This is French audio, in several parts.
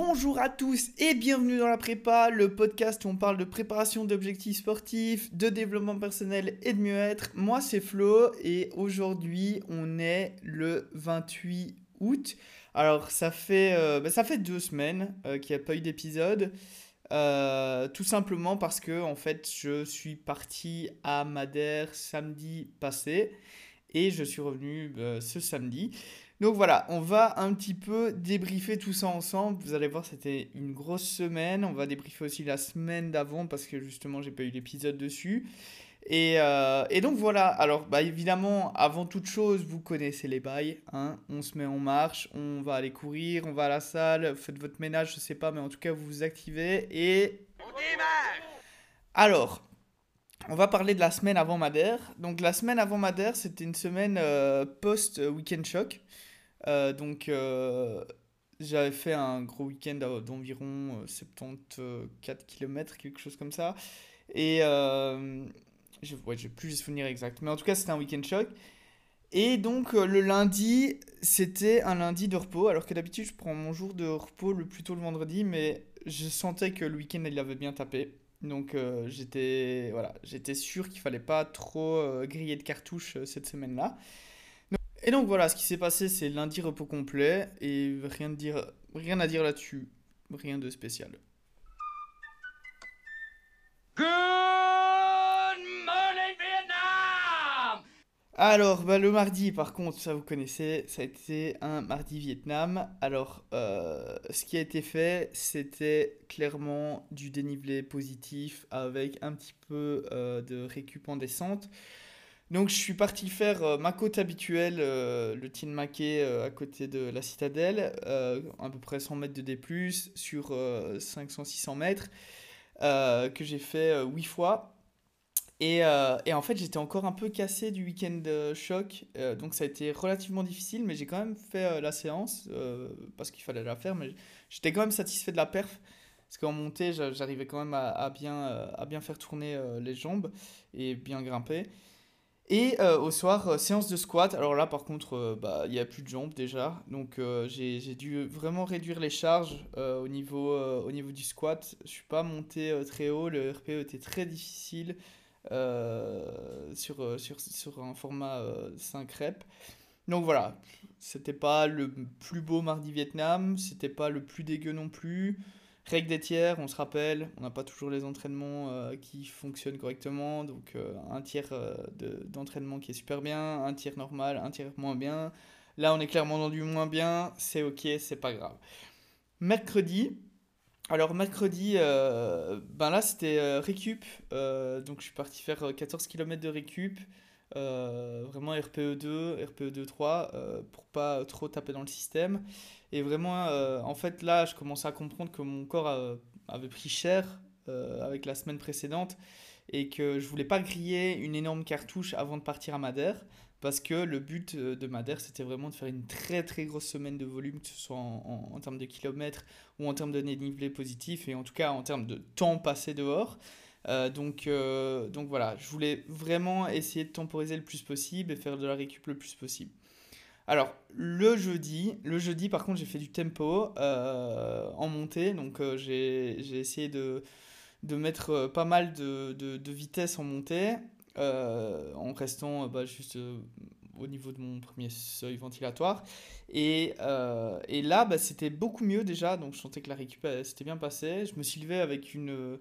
Bonjour à tous et bienvenue dans la prépa, le podcast où on parle de préparation d'objectifs sportifs, de développement personnel et de mieux-être. Moi c'est Flo et aujourd'hui on est le 28 août. Alors ça fait, euh, bah, deux semaines euh, qu'il n'y a pas eu d'épisode. Euh, tout simplement parce que en fait je suis parti à Madère samedi passé et je suis revenu ce samedi. Donc voilà, on va un petit peu débriefer tout ça ensemble. Vous allez voir, c'était une grosse semaine. On va débriefer aussi la semaine d'avant parce que justement, j'ai pas eu l'épisode dessus. Et, euh, donc voilà, alors bah, évidemment, avant toute chose, vous connaissez les bails. Hein on se met en marche, on va aller courir, on va à la salle, faites votre ménage, je sais pas, mais en tout cas, vous vous activez et. On démarre Alors, on va parler de la semaine avant Madère. Donc la semaine avant Madère, c'était une semaine euh, post-weekend choc. Euh, donc, euh, j'avais fait un gros week-end d'environ 74 km, quelque chose comme ça. Et euh, je ouais, plus les souvenirs exacts. Mais en tout cas, c'était un week-end choc. Et donc, le lundi, c'était un lundi de repos. Alors que d'habitude, je prends mon jour de repos le plus tôt le vendredi. Mais je sentais que le week-end, il avait bien tapé. Donc, j'étais voilà, j'étais sûr qu'il fallait pas trop griller de cartouches cette semaine-là. Et donc voilà, ce qui s'est passé, c'est lundi repos complet et rien, de dire, rien à dire là-dessus. Rien de spécial. Good morning Vietnam Alors, bah, le mardi, par contre, ça vous connaissez, ça a été un mardi Vietnam. Alors, euh, ce qui a été fait, c'était clairement du dénivelé positif avec un petit peu euh, de récup en descente. Donc je suis parti faire euh, ma côte habituelle, euh, le Tin Maquet euh, à côté de la citadelle, à peu près 100 mètres de D+, sur 500-600 mètres, que j'ai fait 8 fois. Et, et, en fait j'étais encore un peu cassé du week-end choc, donc ça a été relativement difficile, mais j'ai quand même fait la séance, parce qu'il fallait la faire, mais j'étais quand même satisfait de la perf. Parce qu'en montée, j'arrivais quand même bien, à bien faire tourner les jambes et bien grimper. Et euh, au soir, euh, séance de squat. Alors là, par contre, euh, bah, il n'y a plus de jambes déjà. Donc j'ai dû vraiment réduire les charges au, niveau, au niveau du squat. Je ne suis pas monté très haut. Le RPE était très difficile sur, sur, sur un format 5 reps. Donc voilà, c'était pas le plus beau mardi Vietnam, c'était pas le plus dégueu non plus. Règle des tiers, on se rappelle, on n'a pas toujours les entraînements euh, qui fonctionnent correctement. Donc euh, un tiers euh, d'entraînement qui est super bien, un tiers normal, un tiers moins bien. Là, on est clairement dans du moins bien, c'est ok, c'est pas grave. Mercredi, alors mercredi, ben là c'était récup, donc je suis parti faire 14 km de récup. Vraiment RPE2, RPE2 3 pour pas trop taper dans le système. Et vraiment, euh, en fait, là, je commençais à comprendre que mon corps avait pris cher euh, avec la semaine précédente et que je voulais pas griller une énorme cartouche avant de partir à Madère parce que le but euh, de Madère c'était vraiment de faire une très très grosse semaine de volume que ce soit en, en, termes de kilomètres ou en termes de dénivelé positif et en tout cas en termes de temps passé dehors donc, donc voilà je voulais vraiment essayer de temporiser le plus possible et faire de la récup le plus possible alors, le jeudi, le jeudi par contre, j'ai fait du tempo euh, en montée. Donc, euh, j'ai essayé de, de mettre euh, pas mal de, de, vitesse en montée en restant bah, juste au niveau de mon premier seuil ventilatoire. Et, et là, bah, c'était beaucoup mieux déjà. Donc, je sentais que la récup s'était bien passée. Je me suis levé avec une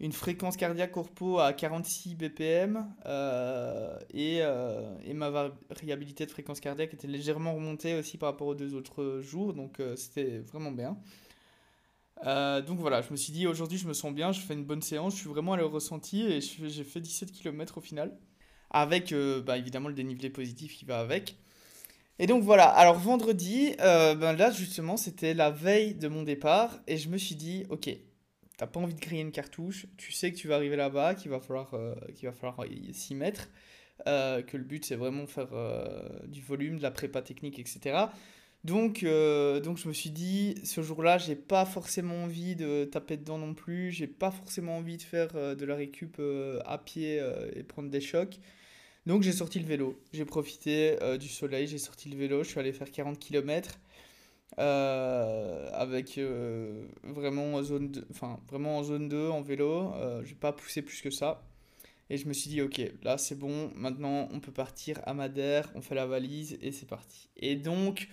une fréquence cardiaque corpo à 46 BPM euh, et, euh, et, ma variabilité de fréquence cardiaque était légèrement remontée aussi par rapport aux deux autres jours, donc euh, c'était vraiment bien. donc voilà, je me suis dit aujourd'hui je me sens bien, je fais une bonne séance, je suis vraiment à le ressenti et j'ai fait 17 km au final, avec bah, évidemment le dénivelé positif qui va avec. Et donc voilà, alors vendredi, ben là justement c'était la veille de mon départ et je me suis dit ok, t'as pas envie de griller une cartouche, tu sais que tu vas arriver là-bas, qu'il va falloir, euh, qu'il va falloir s'y mettre, euh, que le but c'est vraiment faire euh, du volume, de la prépa technique, etc. Donc, donc je me suis dit, ce jour-là, j'ai pas forcément envie de taper dedans non plus, j'ai pas forcément envie de faire de la récup à pied et prendre des chocs. Donc j'ai sorti le vélo, j'ai profité du soleil, j'ai sorti le vélo, je suis allé faire 40 km. Avec vraiment, en zone enfin, vraiment en zone 2 en vélo. je n'ai pas poussé plus que ça. Et je me suis dit, ok, là c'est bon, maintenant on peut partir à Madère, on fait la valise et c'est parti. Et donc,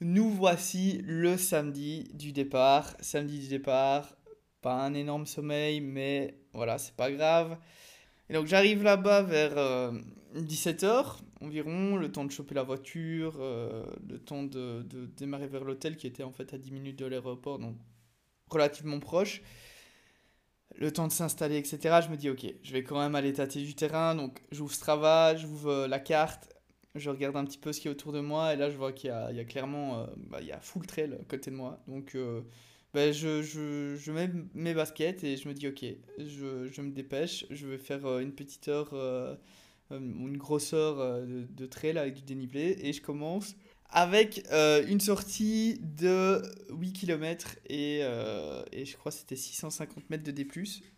nous voici le samedi du départ. Samedi du départ, pas un énorme sommeil, mais voilà, c'est pas grave. Et donc j'arrive là-bas vers 17h euh, environ, le temps de choper la voiture, euh, le temps de, de démarrer vers l'hôtel qui était en fait à 10 minutes de l'aéroport, donc relativement proche le temps de s'installer, etc. Je me dis, ok, je vais quand même aller tâter du terrain. Donc, j'ouvre Strava, j'ouvre euh, la carte, je regarde un petit peu ce qui est autour de moi. Et là, je vois qu'il y y a clairement, euh, bah, il y a full trail à côté de moi. Donc, ben, je, je, je, mets mes baskets et je me dis, ok, je, je me dépêche. Je vais faire une petite heure, une grosse heure de, de trail avec du dénivelé. Et je commence avec euh, une sortie de 8 km et, euh, et je crois que c'était 650 mètres de D+,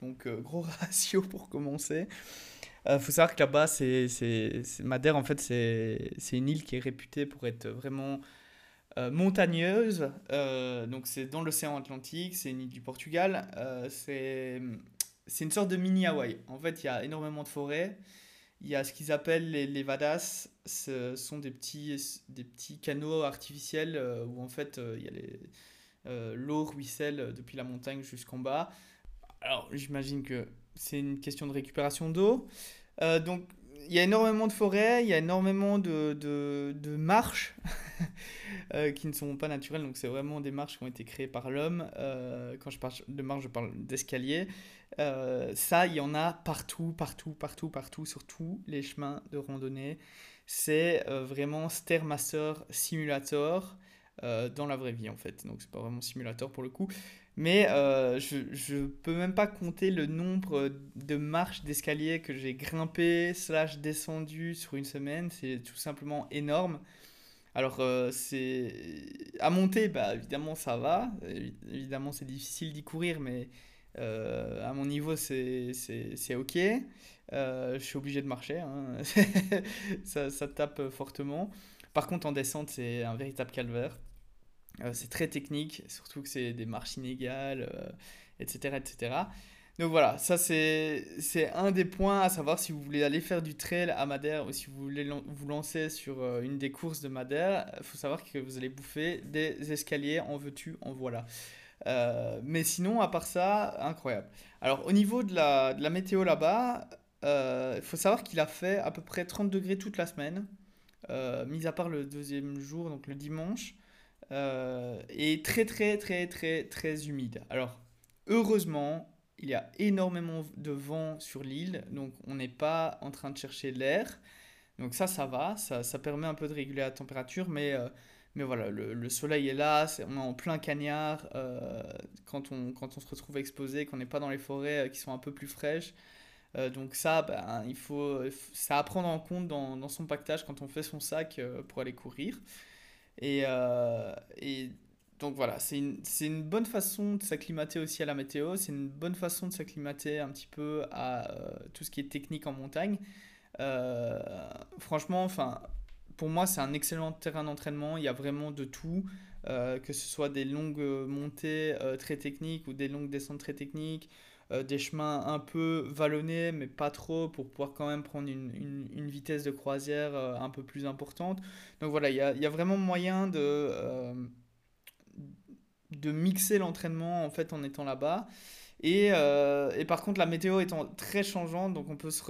donc euh, gros ratio pour commencer. Il faut savoir que là-bas, c'est, Madère, en fait, c'est, une île qui est réputée pour être vraiment montagneuse. donc c'est dans l'océan Atlantique, c'est une île du Portugal. c'est une sorte de mini Hawaï. En fait, il y a énormément de forêts. Il y a ce qu'ils appellent les, les vadas, ce sont des petits, des petits canaux artificiels euh, où en fait euh, il y euh, l'eau ruisselle depuis la montagne jusqu'en bas. Alors j'imagine que c'est une question de récupération d'eau. donc il y a énormément de forêts, il y a énormément de, de, de marches qui ne sont pas naturelles, donc c'est vraiment des marches qui ont été créées par l'homme. quand je parle de marches, je parle d'escalier. Euh, ça, il y en a partout, partout, partout, partout, sur tous les chemins de randonnée. C'est euh, vraiment Stairmaster Simulator euh, dans la vraie vie, en fait. Donc, c'est pas vraiment simulator pour le coup. Mais je ne peux même pas compter le nombre de marches d'escalier que j'ai grimpé, slash descendu sur une semaine. C'est tout simplement énorme. Alors, c'est à monter, bah, évidemment, ça va. Évidemment, c'est difficile d'y courir, mais euh, à mon niveau, c'est ok. Euh, je suis obligé de marcher. Hein. ça, ça, tape fortement. Par contre, en descente, c'est un véritable calvaire. Euh, c'est très technique, surtout que c'est des marches inégales, etc., etc. Donc voilà, ça c'est un des points à savoir si vous voulez aller faire du trail à Madère ou si vous voulez vous lancer sur une des courses de Madère. Il faut savoir que vous allez bouffer des escaliers en veux-tu, en voilà. Euh, mais sinon, à part ça, incroyable. Alors, au niveau de la, météo là-bas, euh, il faut savoir qu'il a fait à peu près 30 degrés toute la semaine, euh, mis à part le deuxième jour, donc le dimanche, et très, très, très, très, très humide. Alors, heureusement, il y a énormément de vent sur l'île, donc on n'est pas en train de chercher l'air. Donc ça, ça va, ça, ça, permet un peu de réguler la température, mais mais voilà, le, le soleil est là, on est en plein cagnard. Euh, quand, on, quand on se retrouve exposé, qu'on n'est pas dans les forêts euh, qui sont un peu plus fraîches. Euh, donc ça, ben, il faut, ça à prendre en compte dans, dans, son pactage quand on fait son sac pour aller courir. Et, et donc voilà, c'est une, une, bonne façon de s'acclimater aussi à la météo, c'est une bonne façon de s'acclimater un petit peu à tout ce qui est technique en montagne. franchement, enfin, pour moi, c'est un excellent terrain d'entraînement. Il y a vraiment de tout, euh, que ce soit des longues montées euh, très techniques ou des longues descentes très techniques, euh, des chemins un peu vallonnés, mais pas trop, pour pouvoir quand même prendre une, vitesse de croisière un peu plus importante. Donc voilà, il y a, il y a vraiment moyen de, de mixer l'entraînement en fait en étant là-bas. Et, euh, et, par contre, la météo étant très changeante, donc on peut se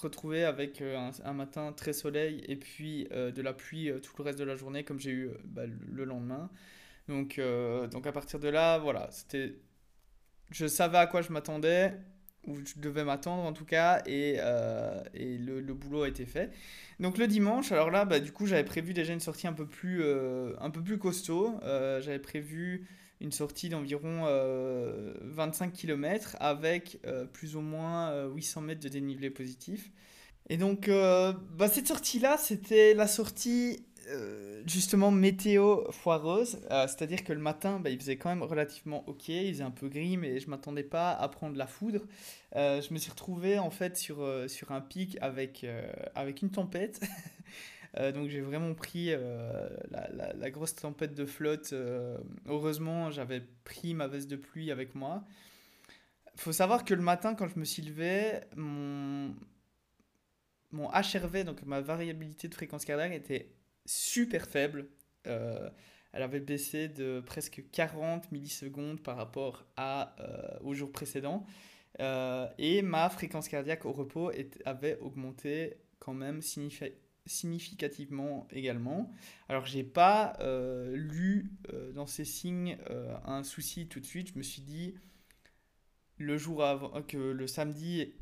retrouver avec euh, un, matin très soleil et puis euh, de la pluie tout le reste de la journée, comme j'ai eu bah, le lendemain. Donc, donc à partir de là, voilà, c'était, je savais à quoi je m'attendais, ou je devais m'attendre en tout cas, et, et le, boulot a été fait. Donc le dimanche, alors là, bah, du coup, j'avais prévu déjà une sortie un peu plus, un peu plus costaud. j'avais prévu une sortie d'environ 25 euh, km avec euh, plus ou moins 800 euh, mètres de dénivelé positif. Et donc, bah, cette sortie-là, c'était la sortie justement météo foireuse, c'est-à-dire que le matin, bah, il faisait quand même relativement ok, il faisait un peu gris, mais je m'attendais pas à prendre la foudre. je me suis retrouvé en fait sur, sur un pic avec, avec une tempête. donc j'ai vraiment pris la, la, grosse tempête de flotte. heureusement, j'avais pris ma veste de pluie avec moi. faut savoir que le matin, quand je me suis levé, mon, mon HRV, donc ma variabilité de fréquence cardiaque, était super faible. Euh, elle avait baissé de presque 40 millisecondes par rapport à, euh, au jour précédent. Euh, et ma fréquence cardiaque au repos avait augmenté quand même significativement également. Alors j'ai pas lu dans ces signes un souci tout de suite. Je me suis dit le jour avant que le samedi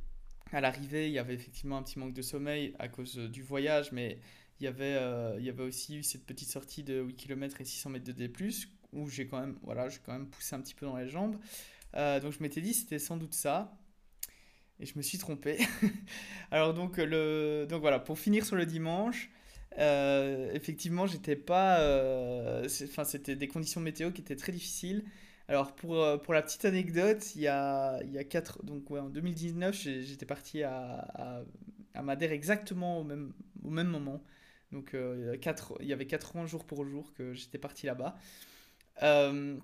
à l'arrivée, il y avait effectivement un petit manque de sommeil à cause du voyage, mais il y avait, euh, il y avait aussi eu cette petite sortie de 8 km et 600 mètres de D+, où j'ai quand, même, voilà, quand même poussé un petit peu dans les jambes. Euh, donc je m'étais dit c'était sans doute ça. Et je me suis trompé. Alors donc, le, donc voilà, pour finir sur le dimanche, euh, effectivement, j'étais pas. Enfin, c'était des conditions météo qui étaient très difficiles. Alors pour, pour la petite anecdote, il y a, il y a 4, donc ouais, en 2019, j'étais parti à, à, Madère exactement au même, au même moment. Donc euh, il y avait 80 jours pour jour que j'étais parti là-bas. Euh,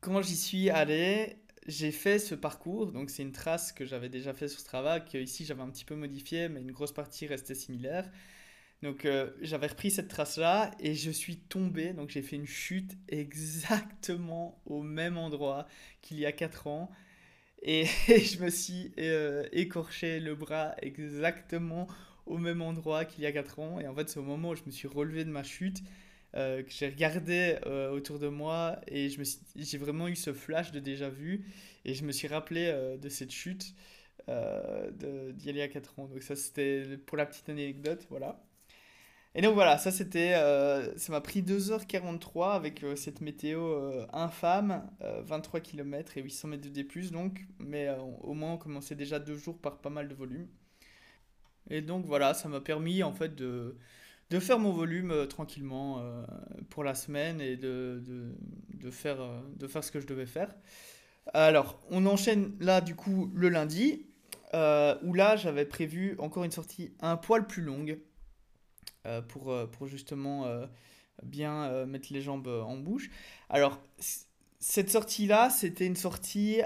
quand j'y suis allé, j'ai fait ce parcours. Donc c'est une trace que j'avais déjà fait sur Strava, que ici j'avais un petit peu modifié, mais une grosse partie restait similaire. Donc euh, j'avais repris cette trace-là et je suis tombé. Donc j'ai fait une chute exactement au même endroit qu'il y a 4 ans. Et, je me suis écorché le bras exactement au même endroit qu'il y a 4 ans. Et en fait, c'est au moment où je me suis relevé de ma chute euh, que j'ai regardé euh, autour de moi et j'ai vraiment eu ce flash de déjà vu. Et je me suis rappelé euh, de cette chute d'il y a 4 ans. Donc, ça, c'était pour la petite anecdote. Voilà. Et donc voilà, ça c'était, ça m'a pris 2h43 avec cette météo infâme, 23 km et 800 mètres de D+, donc, mais au moins on commençait déjà deux jours par pas mal de volume. Et donc voilà, ça m'a permis en fait de, de faire mon volume euh, tranquillement euh, pour la semaine et euh, de faire ce que je devais faire. Alors, on enchaîne là du coup le lundi, où là j'avais prévu encore une sortie un poil plus longue pour, pour justement bien mettre les jambes en bouche. Alors, cette sortie-là, c'était une sortie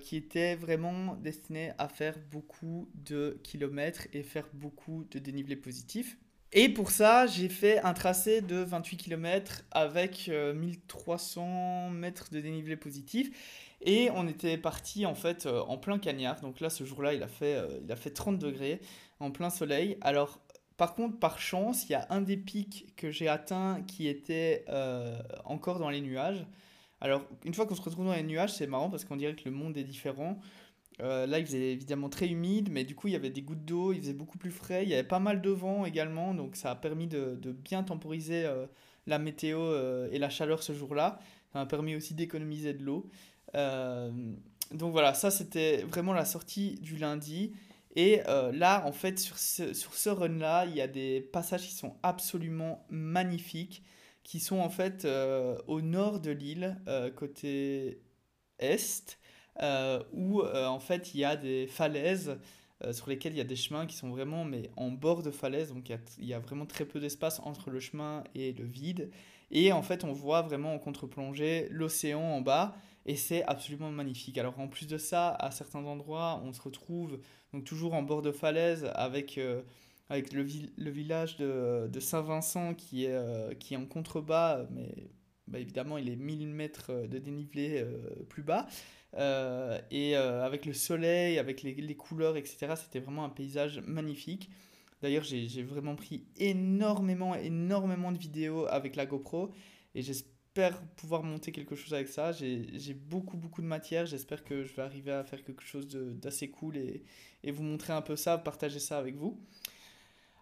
qui était vraiment destinée à faire beaucoup de kilomètres et faire beaucoup de dénivelé positif. Et pour ça, j'ai fait un tracé de 28 km avec 1300 euh, mètres de dénivelé positif. Et on était parti en fait euh, en plein cagnard. Donc là, ce jour-là, il, a fait, il a fait 30 degrés en plein soleil. Alors, par contre, par chance, il y a un des pics que j'ai atteint qui était encore dans les nuages. Alors, une fois qu'on se retrouve dans les nuages, c'est marrant parce qu'on dirait que le monde est différent. Euh, là, il faisait évidemment très humide, mais du coup, il y avait des gouttes d'eau, il faisait beaucoup plus frais. Il y avait pas mal de vent également, donc ça a permis de, bien temporiser euh, la météo euh, et la chaleur ce jour-là. Ça m'a permis aussi d'économiser de l'eau. donc voilà, ça c'était vraiment la sortie du lundi. Et là, en fait, sur ce, run-là, il y a des passages qui sont absolument magnifiques qui sont en fait au nord de l'île, côté est, où en fait il y a des falaises sur lesquelles il y a des chemins qui sont vraiment mais en bord de falaise, donc il y, a, vraiment très peu d'espace entre le chemin et le vide. Et en fait on voit vraiment en contre-plongée l'océan en bas, et c'est absolument magnifique. Alors en plus de ça, à certains endroits, on se retrouve donc toujours en bord de falaise avec avec le, le village de, de Saint-Vincent qui est, euh, qui est en contrebas, mais bah, évidemment il est 1000 mètres de dénivelé euh, plus bas. Euh, et avec le soleil, avec les, les couleurs, etc., c'était vraiment un paysage magnifique. D'ailleurs, j'ai vraiment pris énormément, énormément de vidéos avec la GoPro et j'espère pouvoir monter quelque chose avec ça. J'ai beaucoup, beaucoup de matière. J'espère que je vais arriver à faire quelque chose d'assez cool et, et, vous montrer un peu ça, partager ça avec vous.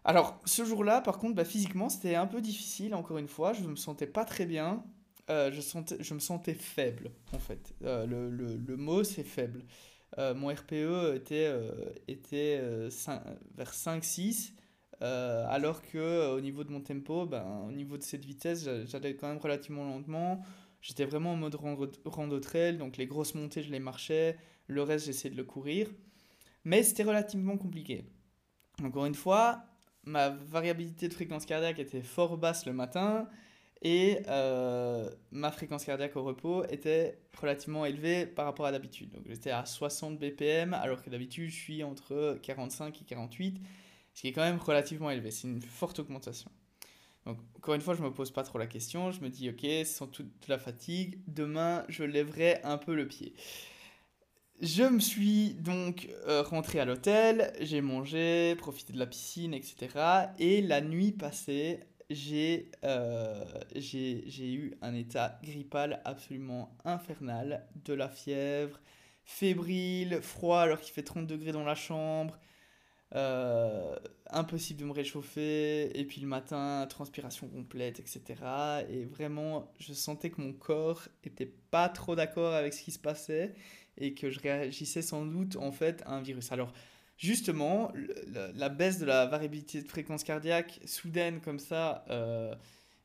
Alors, ce jour-là, par contre, bah, physiquement, c'était un peu difficile, encore une fois. Je ne me sentais pas très bien. Euh, je, sentais, je me sentais faible, en fait. Euh, le, le, le, mot, c'est faible. Euh, mon RPE était, était vers 5-6, alors que au niveau de mon tempo, ben, au niveau de cette vitesse, j'allais quand même relativement lentement. J'étais vraiment en mode rando trail, donc les grosses montées, je les marchais. Le reste, j'essayais de le courir. Mais c'était relativement compliqué. Encore une fois, ma variabilité de fréquence cardiaque était fort basse le matin et euh, ma fréquence cardiaque au repos était relativement élevée par rapport à d'habitude. Donc j'étais à 60 BPM alors que d'habitude je suis entre 45 et 48, ce qui est quand même relativement élevé. C'est une forte augmentation. Donc encore une fois, je me pose pas trop la question. Je me dis ok, sans toute la fatigue, demain je lèverai un peu le pied. Je me suis donc euh, rentré à l'hôtel, j'ai mangé, profité de la piscine, etc. Et la nuit passée, j'ai j'ai eu un état grippal absolument infernal, de la fièvre, fébrile, froid alors qu'il fait 30 degrés dans la chambre, euh, impossible de me réchauffer, et puis le matin, transpiration complète, etc. Et vraiment, je sentais que mon corps était pas trop d'accord avec ce qui se passait et que je réagissais sans doute en fait à un virus. Alors justement, la, baisse de la variabilité de fréquence cardiaque soudaine comme ça euh,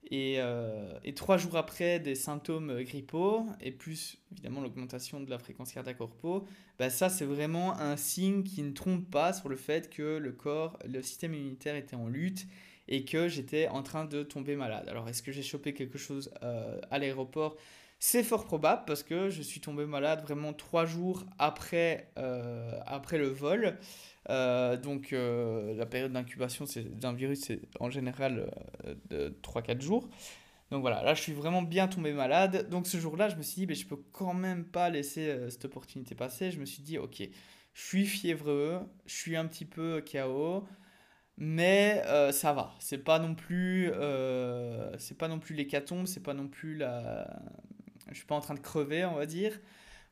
et, euh, et, trois jours après des symptômes grippaux et plus évidemment l'augmentation de la fréquence cardiaque au bah ça c'est vraiment un signe qui ne trompe pas sur le fait que le corps, le système immunitaire était en lutte et que j'étais en train de tomber malade. Alors est-ce que j'ai chopé quelque chose euh, à l'aéroport? C'est fort probable parce que je suis tombé malade vraiment trois jours après, euh, le vol. Euh, donc euh, la période d'incubation d'un virus, c'est en général de 3-4 jours. Donc voilà, là je suis vraiment bien tombé malade. Donc ce jour-là, je me suis dit, mais je peux quand même pas laisser cette opportunité passer. Je me suis dit, ok, je suis fiévreux, je suis un petit peu KO, mais ça va. C'est pas non plus, c'est pas non plus l'hécatombe, c'est pas non plus la, je suis pas en train de crever, on va dire.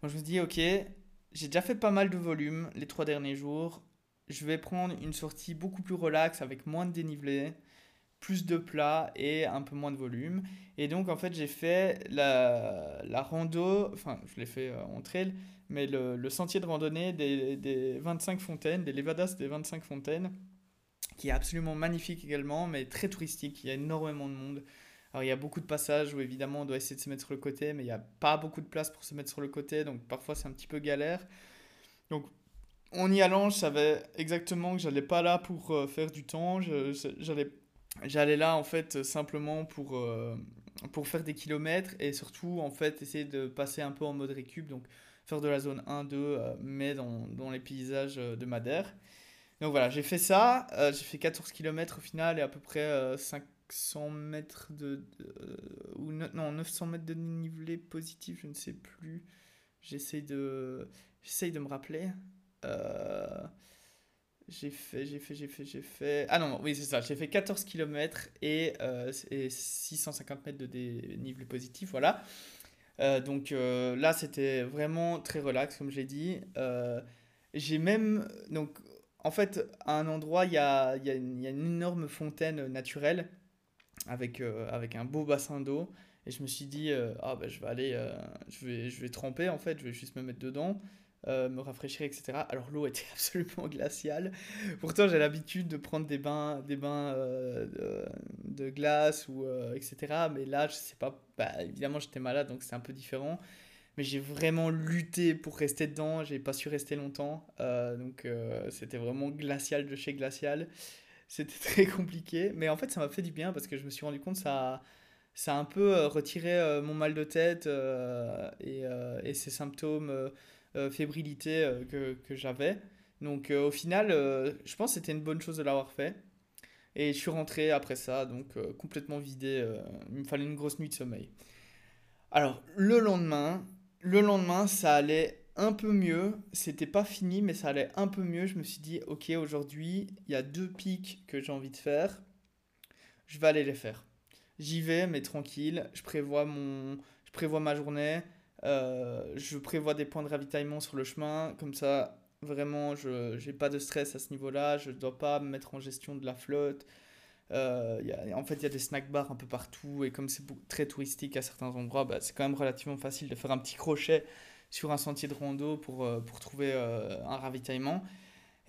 Moi, je me dis, ok, j'ai déjà fait pas mal de volume les trois derniers jours. Je vais prendre une sortie beaucoup plus relaxe avec moins de dénivelé, plus de plat et un peu moins de volume. Et donc, en fait, j'ai fait la, la rando, enfin, je l'ai fait euh, en trail, mais le, le, sentier de randonnée des, des 25 fontaines, des Levadas des 25 fontaines, qui est absolument magnifique également, mais très touristique. Il y a énormément de monde. Alors il y a beaucoup de passages où évidemment on doit essayer de se mettre sur le côté, mais il n'y a pas beaucoup de place pour se mettre sur le côté, donc parfois c'est un petit peu galère. Donc en y allant, je savais exactement que j'allais pas là pour euh, faire du temps, j'allais là en fait simplement pour euh, pour faire des kilomètres et surtout en fait essayer de passer un peu en mode récup, donc faire de la zone 1 2 euh, mais dans, dans, les paysages de Madère. Donc voilà, j'ai fait ça, j'ai fait 14 km au final et à peu près 5 500 mètres de, ou non 900 mètres de dénivelé positif je ne sais plus. J'essaye de j'essaye de me rappeler. Euh, j'ai fait j'ai fait j'ai fait j'ai fait ah non, oui c'est ça. J'ai fait 14 km et, euh, et 650 mètres de dénivelé positif voilà. Euh, donc là c'était vraiment très relax comme j'ai dit. J'ai même donc en fait à un endroit il y a, y, a y a une énorme fontaine naturelle avec, euh, avec un beau bassin d'eau. Et je me suis dit, euh, ah ben je vais aller, euh, je, vais, je vais tremper en fait, je vais juste me mettre dedans. me rafraîchir, etc. Alors l'eau était absolument glaciale. Pourtant j'ai l'habitude de prendre des bains, des bains de, de, glace ou etc. Mais là je sais pas, bah, évidemment j'étais malade donc c'est un peu différent. Mais j'ai vraiment lutté pour rester dedans. J'ai pas su rester longtemps. donc c'était vraiment glacial de chez glacial. C'était très compliqué. Mais en fait, ça m'a fait du bien parce que je me suis rendu compte ça, ça a un peu euh, retiré euh, mon mal de tête euh, et, et, ces symptômes fébrilité que, que j'avais. Donc au final, je pense que c'était une bonne chose de l'avoir fait. Et je suis rentré après ça, donc complètement vidé. il me fallait une grosse nuit de sommeil. Alors, le lendemain, le lendemain, ça allait un peu mieux. C'était pas fini, mais ça allait un peu mieux. Je me suis dit, ok, aujourd'hui, il y a deux pics que j'ai envie de faire. Je vais aller les faire. J'y vais, mais tranquille. Je prévois, mon... je prévois ma journée. Euh, je prévois des points de ravitaillement sur le chemin. Comme ça, vraiment, je n'ai pas de stress à ce niveau-là. Je ne dois pas me mettre en gestion de la flotte. Euh, y a, en fait, il y a des snack bars un peu partout. Et comme c'est très touristique à certains endroits, bah, c'est quand même relativement facile de faire un petit crochet sur un sentier de rando pour, euh, pour trouver euh, un ravitaillement.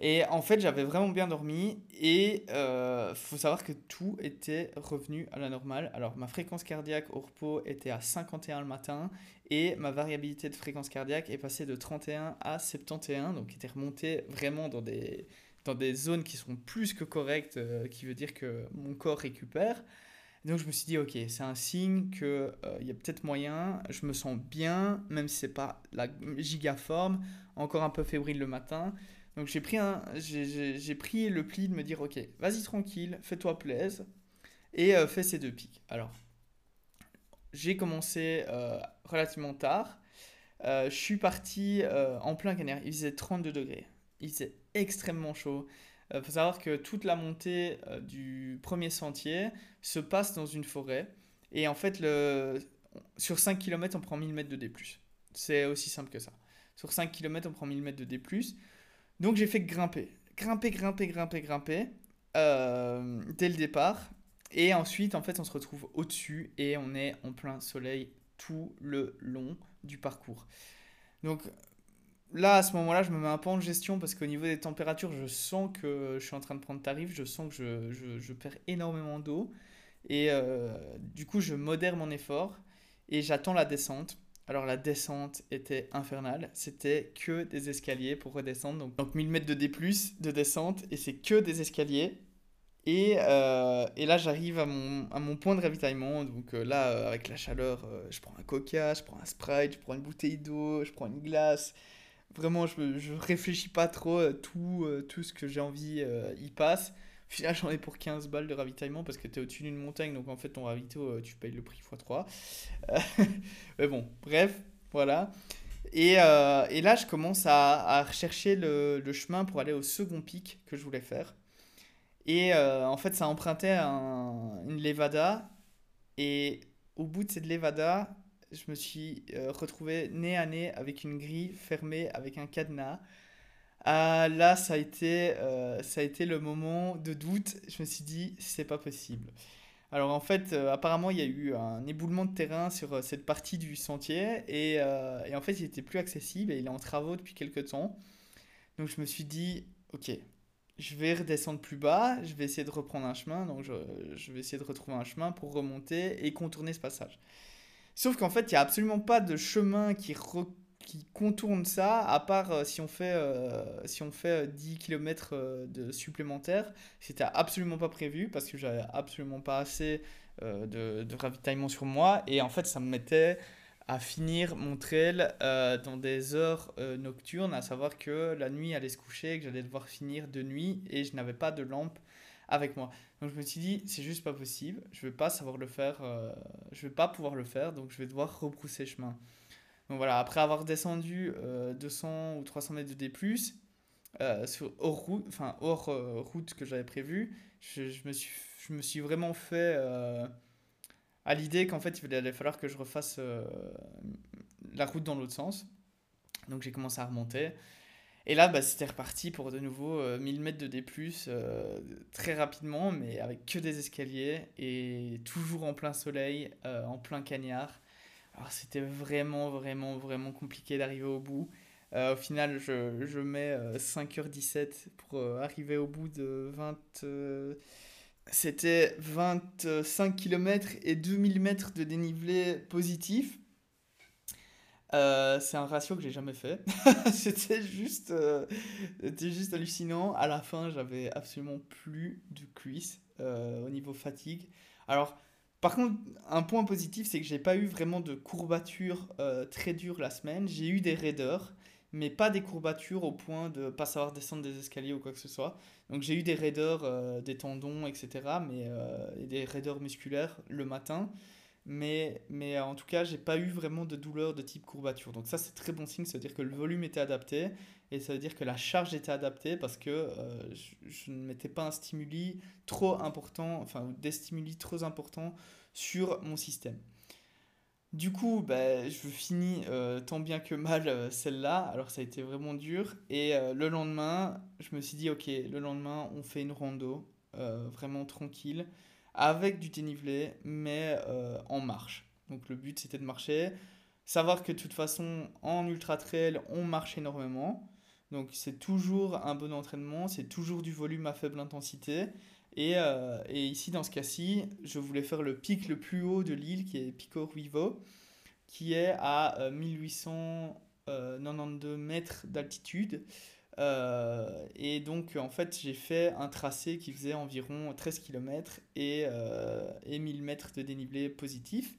Et en fait, j'avais vraiment bien dormi et il euh, faut savoir que tout était revenu à la normale. Alors, ma fréquence cardiaque au repos était à 51 le matin et ma variabilité de fréquence cardiaque est passée de 31 à 71, donc était remontée vraiment dans des, dans des zones qui sont plus que correctes, euh, qui veut dire que mon corps récupère. Donc je me suis dit, ok, c'est un signe qu'il euh, y a peut-être moyen, je me sens bien, même si c'est pas la giga forme, encore un peu fébrile le matin. Donc j'ai pris, j'ai, pris le pli de me dire, ok, vas-y tranquille, fais-toi plaisir, et euh, fais ces deux pics. Alors, j'ai commencé relativement tard. je suis parti en plein canard, il faisait 32 degrés il faisait extrêmement chaud. Il euh, faut savoir que toute la montée euh, du premier sentier se passe dans une forêt. Et en fait, le... sur 5 km, on prend 1000 mètres de D. C'est aussi simple que ça. Sur 5 km, on prend 1000 mètres de D. Donc j'ai fait grimper. Grimper, grimper, grimper, grimper. Euh, dès le départ. Et ensuite, en fait, on se retrouve au-dessus et on est en plein soleil tout le long du parcours. Donc, là, à ce moment-là, je me mets un peu en gestion parce qu'au niveau des températures, je sens que je suis en train de prendre tarif, je sens que je, perds énormément d'eau. Et euh, du coup, je modère mon effort et j'attends la descente. Alors la descente était infernale, c'était que des escaliers pour redescendre. Donc, donc 1000 mètres de D +, de descente et c'est que des escaliers. Et, euh, et là j'arrive à mon, à mon point de ravitaillement. Donc euh, là, avec la chaleur, je prends un coca, je prends un Sprite, je prends une bouteille d'eau, je prends une glace. Vraiment, je, je réfléchis pas trop. Euh, tout, euh, tout ce que j'ai envie euh, y passe. Au final, j'en ai pour 15 balles de ravitaillement parce que tu es au-dessus d'une montagne. Donc, en fait, ton ravito, tu payes le prix x3. mais bon, bref, voilà. Et, et là, je commence à, à rechercher le, le, chemin pour aller au second pic que je voulais faire. Et en fait, ça empruntait un, une levada. Et au bout de cette levada, je me suis euh, retrouvé nez à nez avec une grille fermée avec un cadenas. Ah, là, ça a, été, euh, ça a été le moment de doute. Je me suis dit, c'est pas possible. Alors en fait, euh, apparemment, il y a eu un éboulement de terrain sur cette partie du sentier et, et, en fait, il était plus accessible et il est en travaux depuis quelques temps. Donc je me suis dit, ok, je vais redescendre plus bas, je vais essayer de reprendre un chemin, donc je, je vais essayer de retrouver un chemin pour remonter et contourner ce passage. Sauf qu'en fait, il n'y a absolument pas de chemin qui, qui contourne ça, à part euh, si on fait, euh, si on fait 10 euh, km de supplémentaires. C'était absolument pas prévu parce que j'avais absolument pas assez de, ravitaillement sur moi. Et en fait, ça me mettait à finir mon trail dans des heures nocturnes, à savoir que la nuit allait se coucher, que j'allais devoir finir de nuit et je n'avais pas de lampe avec moi. Donc je me suis dit, c'est juste pas possible, je vais pas savoir le faire, euh, je vais pas pouvoir le faire, donc je vais devoir rebrousser chemin. Donc voilà, après avoir descendu 200 euh, ou 300 mètres de D+, euh, sur, hors, route, enfin, hors route que j'avais prévu, je, je, me suis, je me suis vraiment fait à l'idée qu'en fait il allait falloir que je refasse la route dans l'autre sens. Donc j'ai commencé à remonter. Et là, bah, c'était reparti pour de nouveau 1000 euh, mètres de D+, euh, très rapidement, mais avec que des escaliers et toujours en plein soleil, euh, en plein cagnard. Alors c'était vraiment, vraiment, vraiment compliqué d'arriver au bout. au final, je, je mets 5h17 pour arriver au bout de 20... c'était 25 km et 2000 mètres de dénivelé positif. Euh, c'est un ratio que j'ai jamais fait. c'était juste, euh, juste hallucinant. À la fin, j'avais absolument plus de cuisse euh, au niveau fatigue. Alors, par contre, un point positif, c'est que j'ai pas eu vraiment de courbatures très dures la semaine. J'ai eu des raideurs, mais pas des courbatures au point de pas savoir descendre des escaliers ou quoi que ce soit. Donc j'ai eu des raideurs, des tendons, etc., mais et des raideurs musculaires le matin. Mais, mais en tout cas, j'ai pas eu vraiment de douleur de type courbature. Donc ça, c'est très bon signe, ça veut dire que le volume était adapté et ça veut dire que la charge était adaptée parce que euh, je, ne mettais pas un stimuli trop important, enfin des stimuli trop importants sur mon système. Du coup, bah, je finis euh, tant bien que mal euh, celle-là, alors ça a été vraiment dur. Et le lendemain, je me suis dit, ok, le lendemain, on fait une rando, vraiment tranquille avec du dénivelé, mais euh, en marche. Donc le but c'était de marcher. Savoir que de toute façon, en ultra trail, on marche énormément. Donc c'est toujours un bon entraînement, c'est toujours du volume à faible intensité. Et, euh, et ici, dans ce cas-ci, je voulais faire le pic le plus haut de l'île, qui est Pico Ruivo, qui est à 1892 euh, mètres d'altitude. Euh, et donc, en fait, j'ai fait un tracé qui faisait environ 13 km et, euh, et 1000 mètres de dénivelé positif.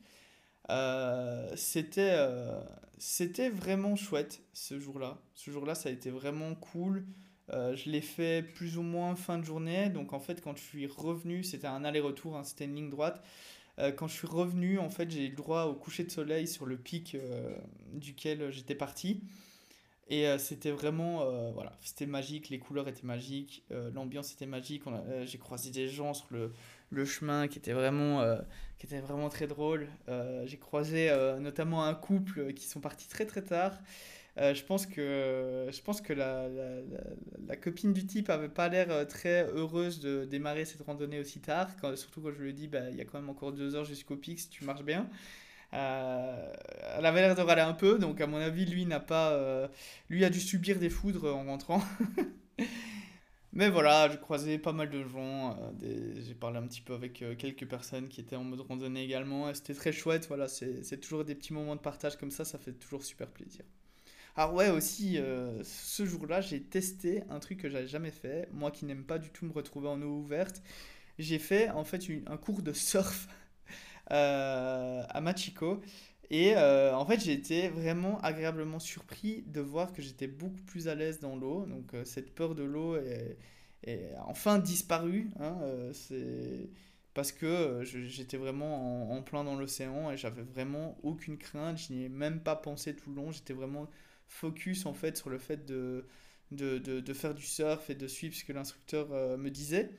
Euh, c'était, c'était vraiment chouette ce jour-là. Ce jour-là, ça a été vraiment cool. je l'ai fait plus ou moins fin de journée. Donc, en fait, quand je suis revenu, c'était un aller-retour, hein, c'était une ligne droite. quand je suis revenu, en fait, j'ai eu le droit au coucher de soleil sur le pic duquel j'étais parti. Et euh, c'était vraiment, euh, voilà, c'était magique, les couleurs étaient magiques, euh, l'ambiance était magique. j'ai croisé des gens sur le, le chemin qui étaient vraiment, qui était vraiment très drôle. j'ai croisé notamment un couple qui sont partis très très tard. je pense que, je pense que la, la, la, copine du type avait pas l'air très heureuse de démarrer cette randonnée aussi tard, surtout quand je lui ai dit, bah, il y a quand même encore deux heures jusqu'au pic si tu marches bien. Euh, elle avait l'air de râler un peu, donc à mon avis, lui n'a pas, euh, lui a dû subir des foudres en rentrant. Mais voilà, j'ai croisé pas mal de gens, euh, j'ai parlé un petit peu avec quelques personnes qui étaient en mode randonnée également, et c'était très chouette, voilà, c'est toujours des petits moments de partage comme ça, ça fait toujours super plaisir. Alors ouais, aussi, ce jour-là, j'ai testé un truc que j'avais jamais fait, moi qui n'aime pas du tout me retrouver en eau ouverte, j'ai fait en fait un cours de surf à Machiko. Et euh, en fait, j'ai été vraiment agréablement surpris de voir que j'étais beaucoup plus à l'aise dans l'eau. Donc, euh, cette peur de l'eau est, est, enfin disparue. Hein, c'est parce que j'étais vraiment en, plein dans l'océan et j'avais vraiment aucune crainte. Je n'y ai même pas pensé tout le long. J'étais vraiment focus en fait sur le fait de, de, de, de, faire du surf et de suivre ce que l'instructeur me disait.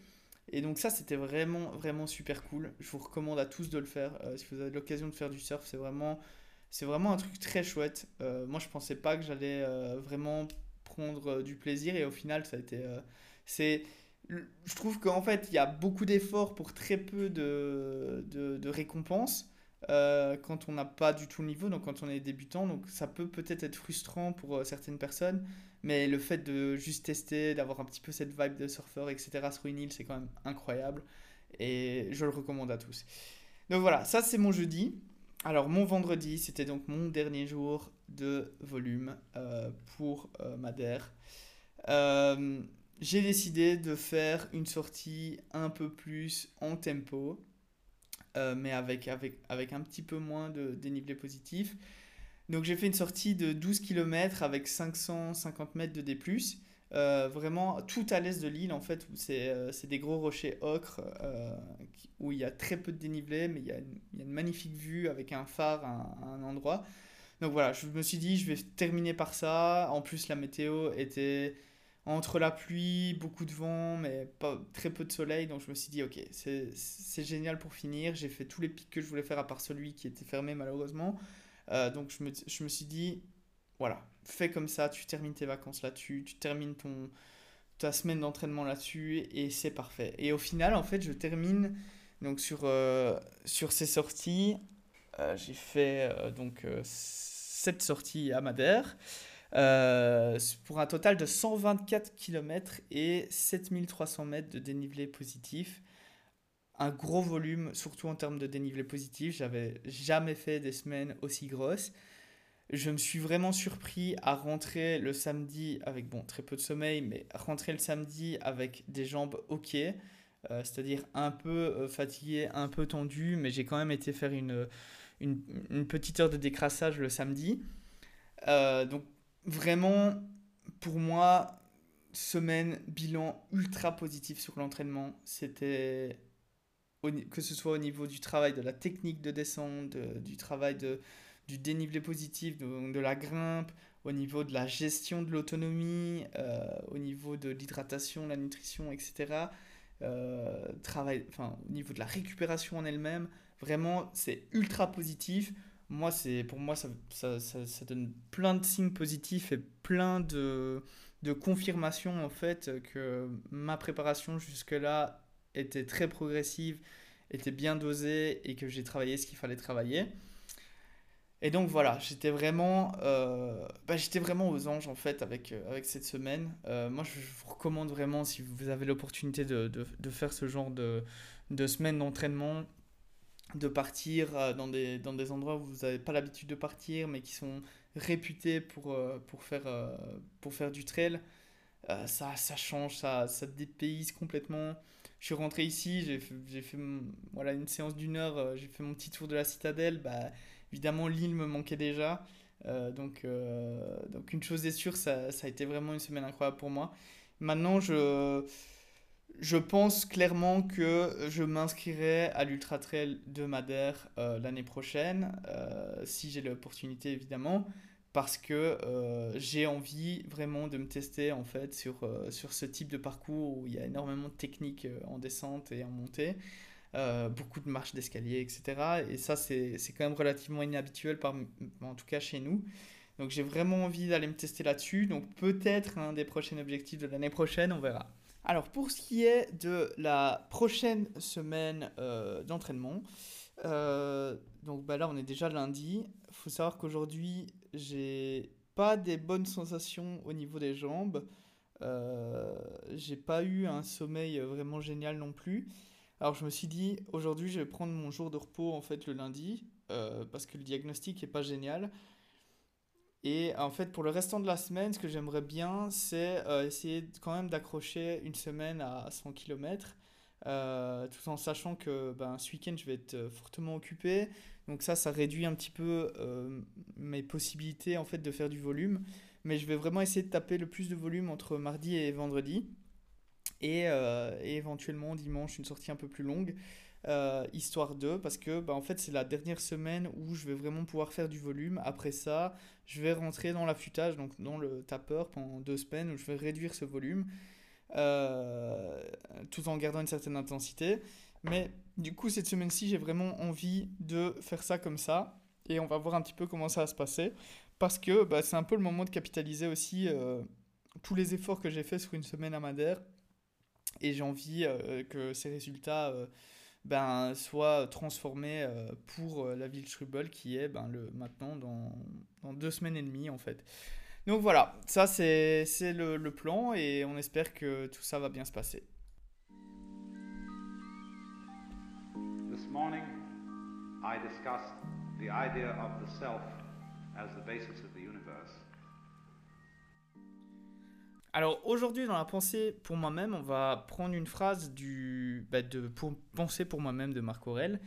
Et donc ça, c'était vraiment, vraiment super cool. Je vous recommande à tous de le faire. Euh, si vous avez l'occasion de faire du surf, c'est vraiment, c'est vraiment un truc très chouette. Euh, moi, je pensais pas que j'allais euh, vraiment prendre du plaisir et au final, ça a été... c'est, je trouve qu'en fait, il y a beaucoup d'efforts pour très peu de, de, de récompenses. quand on n'a pas du tout le niveau, donc quand on est débutant, donc ça peut peut-être être frustrant pour certaines personnes, mais le fait de juste tester, d'avoir un petit peu cette vibe de surfeur, etc. sur une île, c'est quand même incroyable. Et je le recommande à tous. Donc voilà, ça c'est mon jeudi. Alors mon vendredi, c'était donc mon dernier jour de volume euh, pour euh, Madère. Euh, j'ai décidé de faire une sortie un peu plus en tempo, mais avec, avec, avec un petit peu moins de dénivelé positif. Donc j'ai fait une sortie de 12 km avec 550 mètres de D+. Euh, vraiment tout à l'est de l'île en fait où c'est euh, des gros rochers ocre euh, où il y a très peu de dénivelé mais il y, a une, y a une magnifique vue avec un phare à, un endroit. Donc voilà je me suis dit je vais terminer par ça. En plus la météo était entre la pluie beaucoup de vent mais pas très peu de soleil. Donc je me suis dit ok c'est génial pour finir. J'ai fait tous les pics que je voulais faire à part celui qui était fermé malheureusement euh, donc je me, je me suis dit, voilà, fais comme ça, tu termines tes vacances là-dessus, tu termines ton, ta semaine d'entraînement là-dessus et c'est parfait. Et au final, en fait, je termine donc sur, euh, sur ces sorties. Euh, j'ai fait donc 7 sorties à Madère. pour un total de 124 km et 7300 mètres de dénivelé positif un gros volume, surtout en termes de dénivelé positif. J'avais jamais fait des semaines aussi grosses. Je me suis vraiment surpris à rentrer le samedi avec, bon, très peu de sommeil, mais rentrer le samedi avec des jambes ok, euh, c'est-à-dire un peu euh, fatigué, un peu tendu, mais j'ai quand même été faire une, une, petite heure de décrassage le samedi. Euh, donc vraiment, pour moi, semaine bilan ultra positif sur l'entraînement. C'était que ce soit au niveau du travail de la technique de descente, du travail de, du dénivelé positif, de, de, la grimpe, au niveau de la gestion de l'autonomie, euh, au niveau de l'hydratation, la nutrition, etc. Euh, travail, enfin, au niveau de la récupération en elle-même, vraiment, c'est ultra positif. Moi, pour moi, ça, ça, ça, ça, donne plein de signes positifs et plein de, de confirmations, en fait, que ma préparation jusque-là était très progressive, était bien dosée et que j'ai travaillé ce qu'il fallait travailler. Et donc voilà, j'étais vraiment, euh, bah, j'étais vraiment aux anges en fait avec, euh, avec cette semaine. Euh, moi, je vous recommande vraiment, si vous avez l'opportunité de, de, faire ce genre de, de semaine d'entraînement, de partir dans des, dans des endroits où vous n'avez pas l'habitude de partir, mais qui sont réputés pour, pour, faire, pour faire du trail. ça, ça change, ça, ça dépayse complètement. Je suis rentré ici, j'ai fait, fait voilà, une séance d'une heure, j'ai fait mon petit tour de la citadelle. Bah, évidemment, l'île me manquait déjà. donc, donc, une chose est sûre, ça, ça a été vraiment une semaine incroyable pour moi. Maintenant, je je pense clairement que je m'inscrirai à l'Ultra Trail de Madère euh, l'année prochaine, euh, si j'ai l'opportunité évidemment, parce que euh, j'ai envie vraiment de me tester en fait sur, sur ce type de parcours où il y a énormément de techniques en descente et en montée, beaucoup de marches d'escalier, etc. Et ça, c'est quand même relativement inhabituel, en tout cas chez nous. Donc j'ai vraiment envie d'aller me tester là-dessus. Donc peut-être un des prochains objectifs de l'année prochaine, on verra. Alors pour ce qui est de la prochaine semaine euh, d'entraînement, euh, donc bah là on est déjà lundi. Il faut savoir qu'aujourd'hui j'ai pas des bonnes sensations au niveau des jambes. Euh, j'ai pas eu un sommeil vraiment génial non plus. Alors je me suis dit aujourd'hui je vais prendre mon jour de repos en fait le lundi parce que le diagnostic est pas génial. Et en fait, pour le restant de la semaine, ce que j'aimerais bien, c'est euh, essayer quand même d'accrocher une semaine à 100 km, euh, tout en sachant que ben, ce week-end, je vais être euh, fortement occupé. Donc ça, ça réduit un petit peu mes possibilités en fait de faire du volume. Mais je vais vraiment essayer de taper le plus de volume entre mardi et vendredi. Et, éventuellement dimanche, une sortie un peu plus longue. Euh, histoire 2 parce que bah, en fait c'est la dernière semaine où je vais vraiment pouvoir faire du volume. Après ça, je vais rentrer dans l'affûtage, donc dans le tapeur pendant deux semaines où je vais réduire ce volume euh, tout en gardant une certaine intensité. Mais du coup, cette semaine-ci, j'ai vraiment envie de faire ça comme ça et on va voir un petit peu comment ça va se passer parce que bah, c'est un peu le moment de capitaliser aussi euh, tous les efforts que j'ai fait sur une semaine à Madère et j'ai envie que ces résultats ben, soit transformé euh, pour euh, la ville Schrubel qui est ben, maintenant dans, deux semaines et demie en fait. Donc voilà, ça c'est le, le plan et on espère que tout ça va bien se passer. This morning, I discussed the idea of the self as the basis of the universe. Alors aujourd'hui dans la pensée pour moi-même, on va prendre une phrase du, bah, de pour penser pour moi-même de Marc Aurel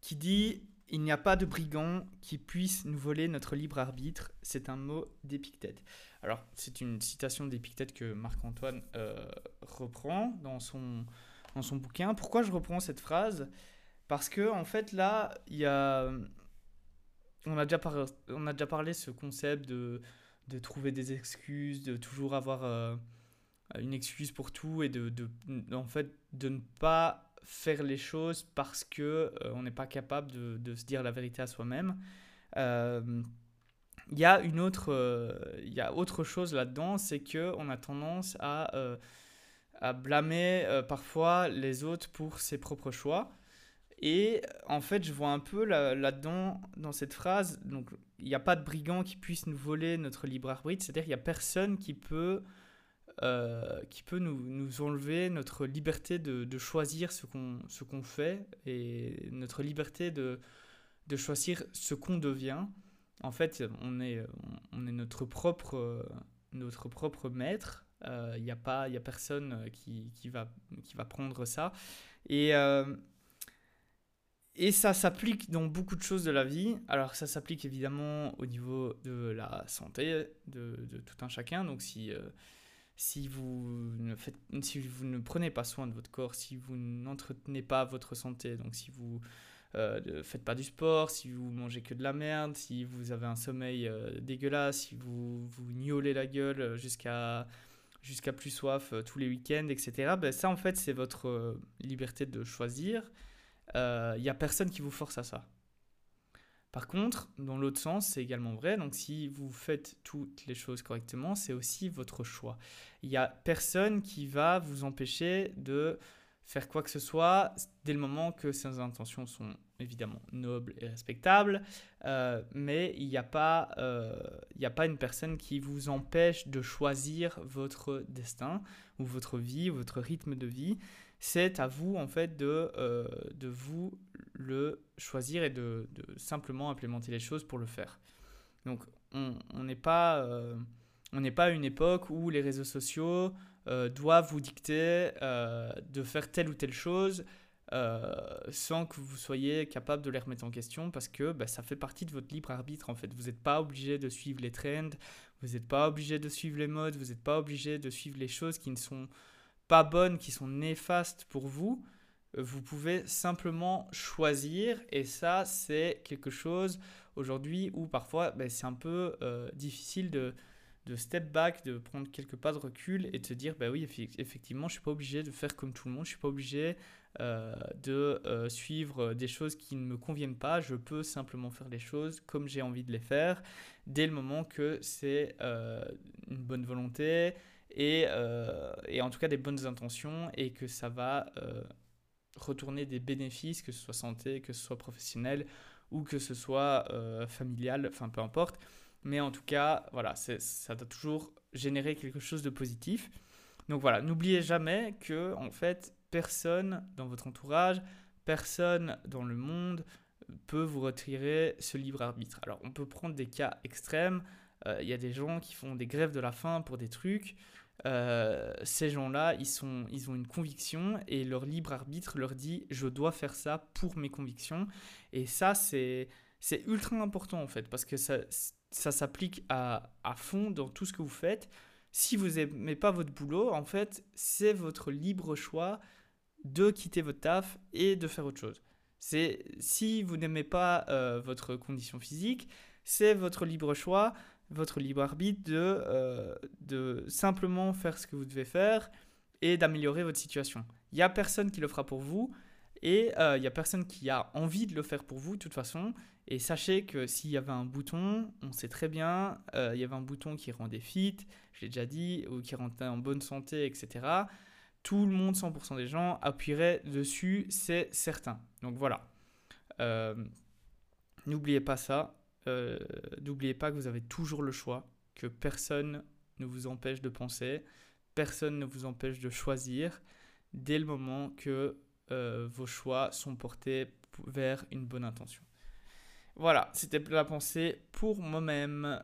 qui dit il n'y a pas de brigand qui puisse nous voler notre libre arbitre. C'est un mot d'Épictète. Alors c'est une citation d'Épictète que Marc-Antoine euh, reprend dans son, dans son bouquin. Pourquoi je reprends cette phrase? Parce que en fait là, il y a on a déjà, on a déjà parlé ce concept de de trouver des excuses, de toujours avoir euh, une excuse pour tout et de, de, en fait, de ne pas faire les choses parce que euh, on n'est pas capable de, se dire la vérité à soi-même. Euh, il y a une autre, il y autre chose là-dedans, c'est que on a tendance à, à blâmer parfois les autres pour ses propres choix. Et en fait, je vois un peu là-dedans, dans cette phrase, donc il n'y a pas de brigand qui puisse nous voler notre libre arbitre, c'est-à-dire qu'il n'y a personne qui peut, euh, qui peut nous, nous, enlever notre liberté de, de choisir ce qu'on qu'on fait et notre liberté de, de choisir ce qu'on devient. En fait, on est, on est notre, propre, notre propre maître. Il euh, n'y a, a personne qui, qui, va, qui va prendre ça. Et. Euh, et ça s'applique dans beaucoup de choses de la vie. Alors ça s'applique évidemment au niveau de la santé de, de tout un chacun. Donc si, euh, si, vous ne faites, si vous ne prenez pas soin de votre corps, si vous n'entretenez pas votre santé, donc si vous euh, ne faites pas du sport, si vous mangez que de la merde, si vous avez un sommeil euh, dégueulasse, si vous vous gnolez la gueule jusqu'à jusqu'à plus soif tous les week-ends, etc. Ben ça en fait c'est votre liberté de choisir il euh, n'y a personne qui vous force à ça. Par contre, dans l'autre sens, c'est également vrai. Donc, si vous faites toutes les choses correctement, c'est aussi votre choix. Il n'y a personne qui va vous empêcher de faire quoi que ce soit dès le moment que ses intentions sont évidemment nobles et respectables. Euh, mais il n'y a, pas, euh, a pas une personne qui vous empêche de choisir votre destin ou votre vie, ou votre rythme de vie c'est à vous en fait de, euh, de vous le choisir et de, simplement implémenter les choses pour le faire. Donc on n'est pas, euh, pas à une époque où les réseaux sociaux doivent vous dicter de faire telle ou telle chose sans que vous soyez capable de les remettre en question parce que bah, ça fait partie de votre libre arbitre en fait. Vous n'êtes pas obligé de suivre les trends, vous n'êtes pas obligé de suivre les modes, vous n'êtes pas obligé de suivre les choses qui ne sont pas bonnes, qui sont néfastes pour vous. Euh, vous pouvez simplement choisir. Et ça c'est quelque chose aujourd'hui où parfois ben, c'est un peu euh, difficile de, de step back, de prendre quelques pas de recul et de se dire bah oui effectivement je suis pas obligé de faire comme tout le monde, je suis pas obligé euh, de suivre des choses qui ne me conviennent pas, je peux simplement faire les choses comme j'ai envie de les faire dès le moment que c'est une bonne volonté et, et, en tout cas des bonnes intentions et que ça va retourner des bénéfices, que ce soit santé, que ce soit professionnel ou que ce soit euh, familial, enfin peu importe. Mais en tout cas, voilà, ça doit toujours générer quelque chose de positif. Donc voilà, n'oubliez jamais que en fait, personne dans votre entourage, personne dans le monde peut vous retirer ce libre arbitre. Alors on peut prendre des cas extrêmes. Euh, il y a des gens qui font des grèves de la faim pour des trucs. Euh, ces gens-là, ils, sont, ils ont une conviction et leur libre arbitre leur dit je dois faire ça pour mes convictions. Et ça, c'est, ultra important en fait parce que ça, ça s'applique à, à fond dans tout ce que vous faites. Si vous n'aimez pas votre boulot, en fait, c'est votre libre choix de quitter votre taf et de faire autre chose. Si vous n'aimez pas euh, votre condition physique, c'est votre libre choix votre libre arbitre de, euh, de simplement faire ce que vous devez faire et d'améliorer votre situation. Il n'y a personne qui le fera pour vous et euh, il n'y a personne qui a envie de le faire pour vous de toute façon. Et sachez que s'il y avait un bouton, on sait très bien, euh, il y avait un bouton qui rendait fit, je l'ai déjà dit, ou qui rendait en bonne santé, etc. Tout le monde, 100% des gens, appuierait dessus, c'est certain. Donc voilà. N'oubliez pas ça. Euh, n'oubliez pas que vous avez toujours le choix, que personne ne vous empêche de penser, personne ne vous empêche de choisir dès le moment que euh, vos choix sont portés vers une bonne intention. Voilà, c'était la pensée pour moi-même.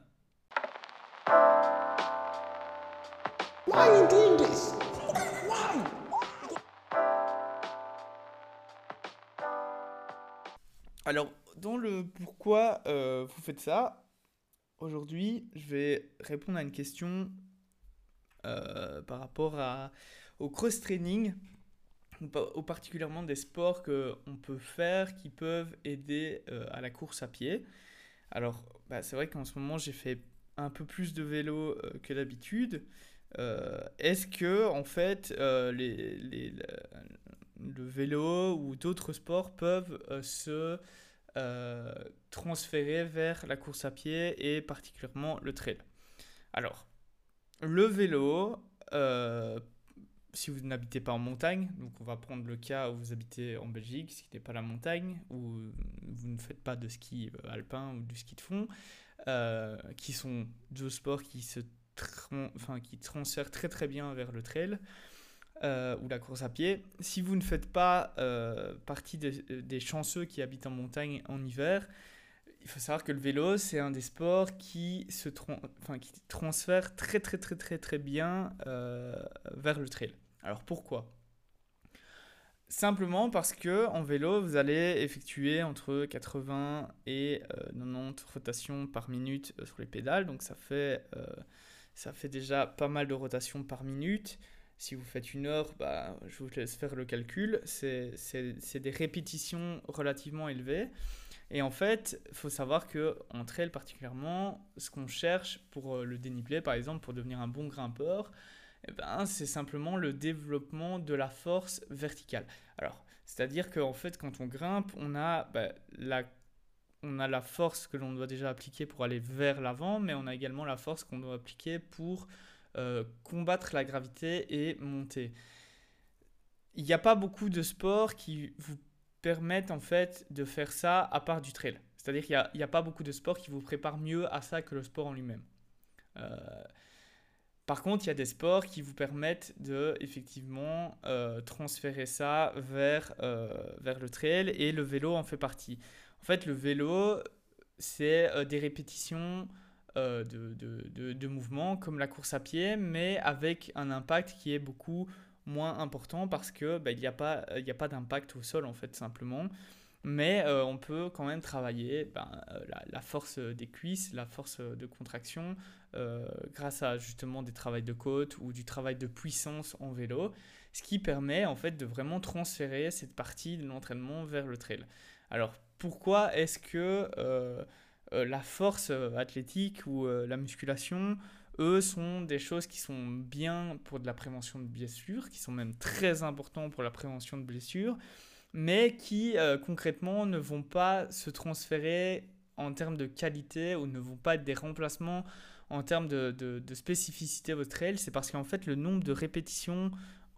Alors, dans le pourquoi euh, vous faites ça, aujourd'hui, je vais répondre à une question euh, par rapport à, au cross-training, ou particulièrement des sports qu'on peut faire qui peuvent aider euh, à la course à pied. Alors, bah, c'est vrai qu'en ce moment, j'ai fait un peu plus de vélo que d'habitude. Est-ce que, en fait, le vélo ou d'autres sports peuvent se euh, transférer vers la course à pied et particulièrement le trail. Alors, le vélo, euh, si vous n'habitez pas en montagne, donc on va prendre le cas où vous habitez en Belgique, ce qui n'est pas la montagne, où vous ne faites pas de ski euh, alpin ou du ski de fond, qui sont deux sports qui se enfin, qui transfèrent très très bien vers le trail. Euh, ou la course à pied. Si vous ne faites pas euh, partie des, chanceux qui habitent en montagne en hiver, il faut savoir que le vélo, c'est un des sports qui, se enfin, qui transfère très très très très très bien euh, vers le trail. Alors pourquoi? Simplement parce que en vélo, vous allez effectuer entre 80 et 90 rotations par minute sur les pédales, donc ça fait, ça fait déjà pas mal de rotations par minute. Si vous faites une heure, bah, je vous laisse faire le calcul. C'est des répétitions relativement élevées. Et en fait, il faut savoir que entre elles particulièrement, ce qu'on cherche pour euh, le dénivelé, par exemple, pour devenir un bon grimpeur, eh ben, c'est simplement le développement de la force verticale. Alors, c'est-à-dire qu'en fait, quand on grimpe, on a, bah, la, on a la force que l'on doit déjà appliquer pour aller vers l'avant, mais on a également la force qu'on doit appliquer pour euh, combattre la gravité et monter. Il n'y a pas beaucoup de sports qui vous permettent en fait de faire ça à part du trail. C'est-à-dire qu'il n'y a, pas beaucoup de sports qui vous préparent mieux à ça que le sport en lui-même. Euh, par contre, il y a des sports qui vous permettent de effectivement euh, transférer ça vers, vers le trail et le vélo en fait partie. En fait, le vélo, c'est des répétitions de, de, de, mouvement comme la course à pied, mais avec un impact qui est beaucoup moins important parce que bah, il n'y a pas, il a pas d'impact au sol en fait simplement. Mais on peut quand même travailler la, la, force des cuisses, la force de contraction, grâce à justement des travails de côte ou du travail de puissance en vélo, ce qui permet en fait de vraiment transférer cette partie de l'entraînement vers le trail. Alors pourquoi est-ce que la force athlétique ou la musculation eux sont des choses qui sont bien pour de la prévention de blessures, qui sont même très importants pour la prévention de blessures, mais qui euh, concrètement ne vont pas se transférer en termes de qualité ou ne vont pas être des remplacements en termes de, de, spécificité votre trail. C'est parce qu'en fait le nombre de répétitions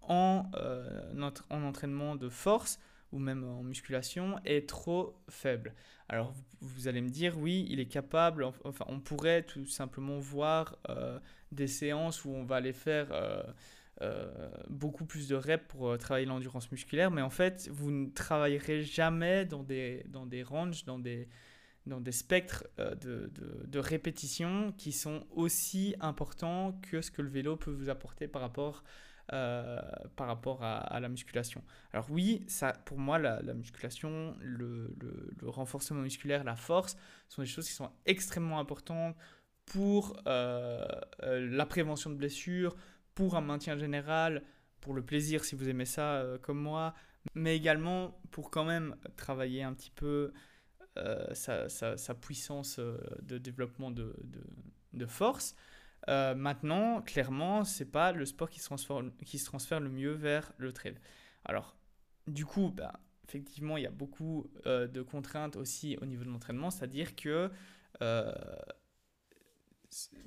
en, euh, en entraînement de force même en musculation est trop faible. Alors vous, allez me dire, oui, il est capable, enfin on pourrait tout simplement voir euh, des séances où on va aller faire euh, euh, beaucoup plus de reps pour travailler l'endurance musculaire, mais en fait vous ne travaillerez jamais dans des, dans des ranges, dans des, dans spectres de, de, de répétition qui sont aussi importants que ce que le vélo peut vous apporter par rapport euh, par rapport à, la musculation. Alors oui, pour moi, la, musculation, le, renforcement musculaire, la force, sont des choses qui sont extrêmement importantes pour euh, euh, la prévention de blessures, pour un maintien général, pour le plaisir si vous aimez ça comme moi, mais également pour quand même travailler un petit peu sa, sa, sa, puissance de développement de force. Euh, maintenant, clairement, c'est pas le sport qui se, transfère, qui se transfère le mieux vers le trail. Alors, du coup, bah, effectivement, il y a beaucoup euh, de contraintes aussi au niveau de l'entraînement, c'est-à-dire que euh,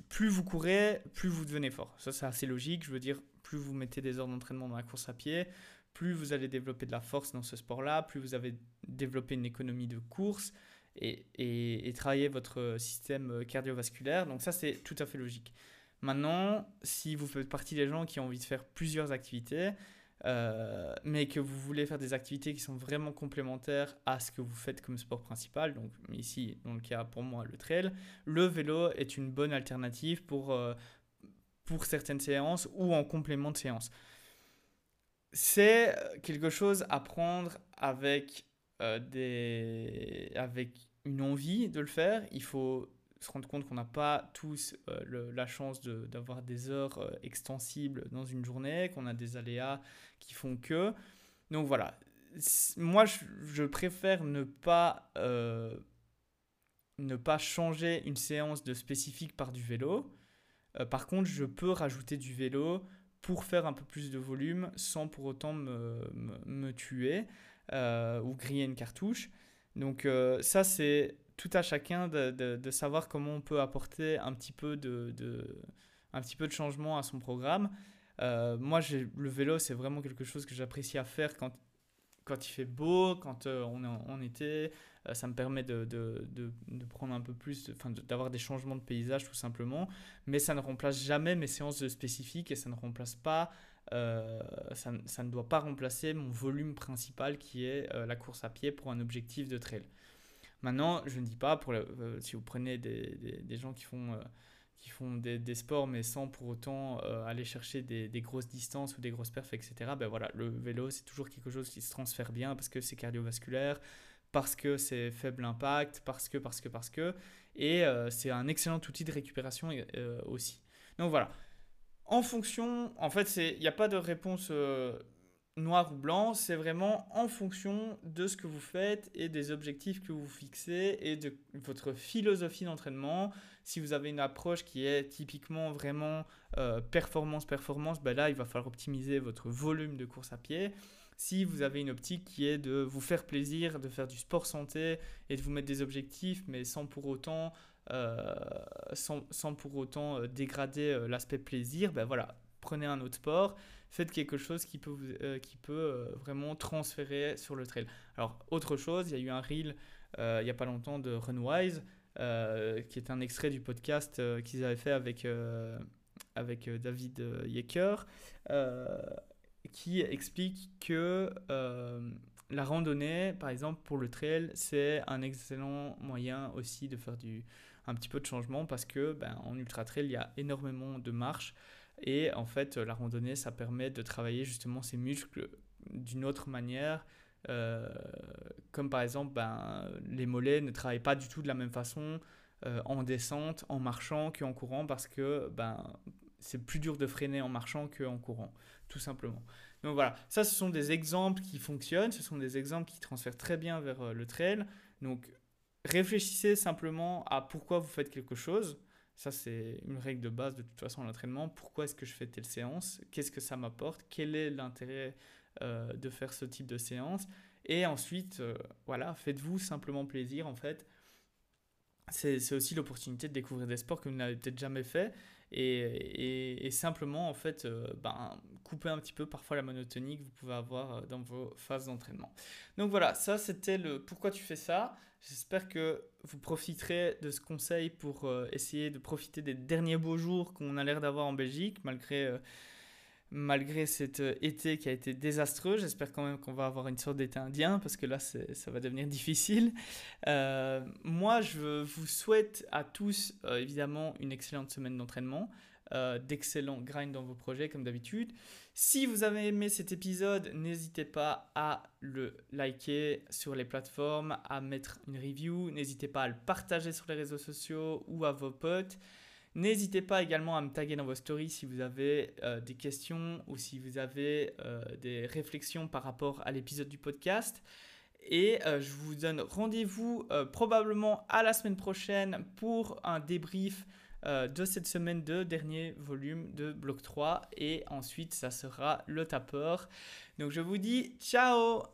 plus vous courez, plus vous devenez fort. Ça, c'est assez logique. Je veux dire, plus vous mettez des heures d'entraînement dans la course à pied, plus vous allez développer de la force dans ce sport-là, plus vous avez développé une économie de course, et, travailler votre système cardiovasculaire. Donc ça, c'est tout à fait logique. Maintenant, si vous faites partie des gens qui ont envie de faire plusieurs activités, euh, mais que vous voulez faire des activités qui sont vraiment complémentaires à ce que vous faites comme sport principal, donc ici, dans le cas pour moi, le trail, le vélo est une bonne alternative pour, euh, pour certaines séances ou en complément de séances. C'est quelque chose à prendre avec euh, avec une envie de le faire. Il faut se rendre compte qu'on n'a pas tous euh, la chance d'avoir des heures euh, extensibles dans une journée, qu'on a des aléas qui font que. Donc voilà, moi je, préfère ne pas, ne pas changer une séance de spécifique par du vélo. par contre, je peux rajouter du vélo pour faire un peu plus de volume sans pour autant me, me tuer. Euh, ou griller une cartouche. Donc euh, ça, c'est tout à chacun de, de, savoir comment on peut apporter un petit peu de, de, un petit peu de changement à son programme. Euh, moi, le vélo, c'est vraiment quelque chose que j'apprécie à faire quand, quand il fait beau, quand on est en, été. ça me permet de, de, de, prendre un peu plus, d'avoir des changements de paysage tout simplement. Mais ça ne remplace jamais mes séances spécifiques et ça ne remplace pas euh, ça, ne doit pas remplacer mon volume principal qui est euh, la course à pied pour un objectif de trail. Maintenant, je ne dis pas, euh, si vous prenez des, gens qui font, qui font des, des, sports mais sans pour autant aller chercher des, grosses distances ou des grosses perfs, etc., ben voilà, le vélo, c'est toujours quelque chose qui se transfère bien parce que c'est cardiovasculaire, parce que c'est faible impact, parce que, parce que, parce que, et c'est un excellent outil de récupération aussi. Donc voilà, en fonction, en fait, il n'y a pas de réponse euh, noire ou blanc, c'est vraiment en fonction de ce que vous faites et des objectifs que vous fixez et de votre philosophie d'entraînement. Si vous avez une approche qui est typiquement vraiment performance-performance, euh, ben là, il va falloir optimiser votre volume de course à pied. Si vous avez une optique qui est de vous faire plaisir, de faire du sport santé et de vous mettre des objectifs, mais sans pour autant sans, sans, pour autant euh, dégrader euh, l'aspect plaisir, ben voilà, prenez un autre sport, faites quelque chose qui peut, qui peut vraiment transférer sur le trail. Alors, autre chose, il y a eu un reel il n'y a pas longtemps de Runwise, qui est un extrait du podcast qu'ils avaient fait avec, avec David Yecker, qui explique que la randonnée, par exemple, pour le trail, c'est un excellent moyen aussi de faire du, un petit peu de changement parce que ben, en ultra trail, il y a énormément de marches. Et en fait, la randonnée, ça permet de travailler justement ces muscles d'une autre manière. Euh, comme par exemple, ben, les mollets ne travaillent pas du tout de la même façon euh, en descente, en marchant qu'en courant parce que ben, c'est plus dur de freiner en marchant qu'en courant, tout simplement. Donc voilà, ça ce sont des exemples qui fonctionnent, ce sont des exemples qui transfèrent très bien vers euh, le trail. Donc réfléchissez simplement à pourquoi vous faites quelque chose. Ça, c'est une règle de base de toute façon l'entraînement. Pourquoi est-ce que je fais telle séance? Qu'est-ce que ça m'apporte? Quel est l'intérêt euh, de faire ce type de séance? Et ensuite, euh, voilà, faites-vous simplement plaisir en fait. C'est aussi l'opportunité de découvrir des sports que vous n'avez peut-être jamais fait et, simplement en fait euh, ben, couper un petit peu parfois la monotonie que vous pouvez avoir dans vos phases d'entraînement. Donc voilà, ça c'était le pourquoi tu fais ça. J'espère que vous profiterez de ce conseil pour euh, essayer de profiter des derniers beaux jours qu'on a l'air d'avoir en Belgique, malgré, euh, malgré cet euh, été qui a été désastreux. J'espère quand même qu'on va avoir une sorte d'été indien, parce que là, ça va devenir difficile. moi, je vous souhaite à tous, évidemment, une excellente semaine d'entraînement. Euh, d'excellents grind dans vos projets comme d'habitude. Si vous avez aimé cet épisode, n'hésitez pas à le liker sur les plateformes, à mettre une review, n'hésitez pas à le partager sur les réseaux sociaux ou à vos potes. N'hésitez pas également à me taguer dans vos stories si vous avez euh, des questions ou si vous avez euh, des réflexions par rapport à l'épisode du podcast. Et je vous donne rendez-vous probablement à la semaine prochaine pour un débrief euh, de cette semaine de dernier volume de Bloc 3 et ensuite ça sera le tapeur. Donc je vous dis ciao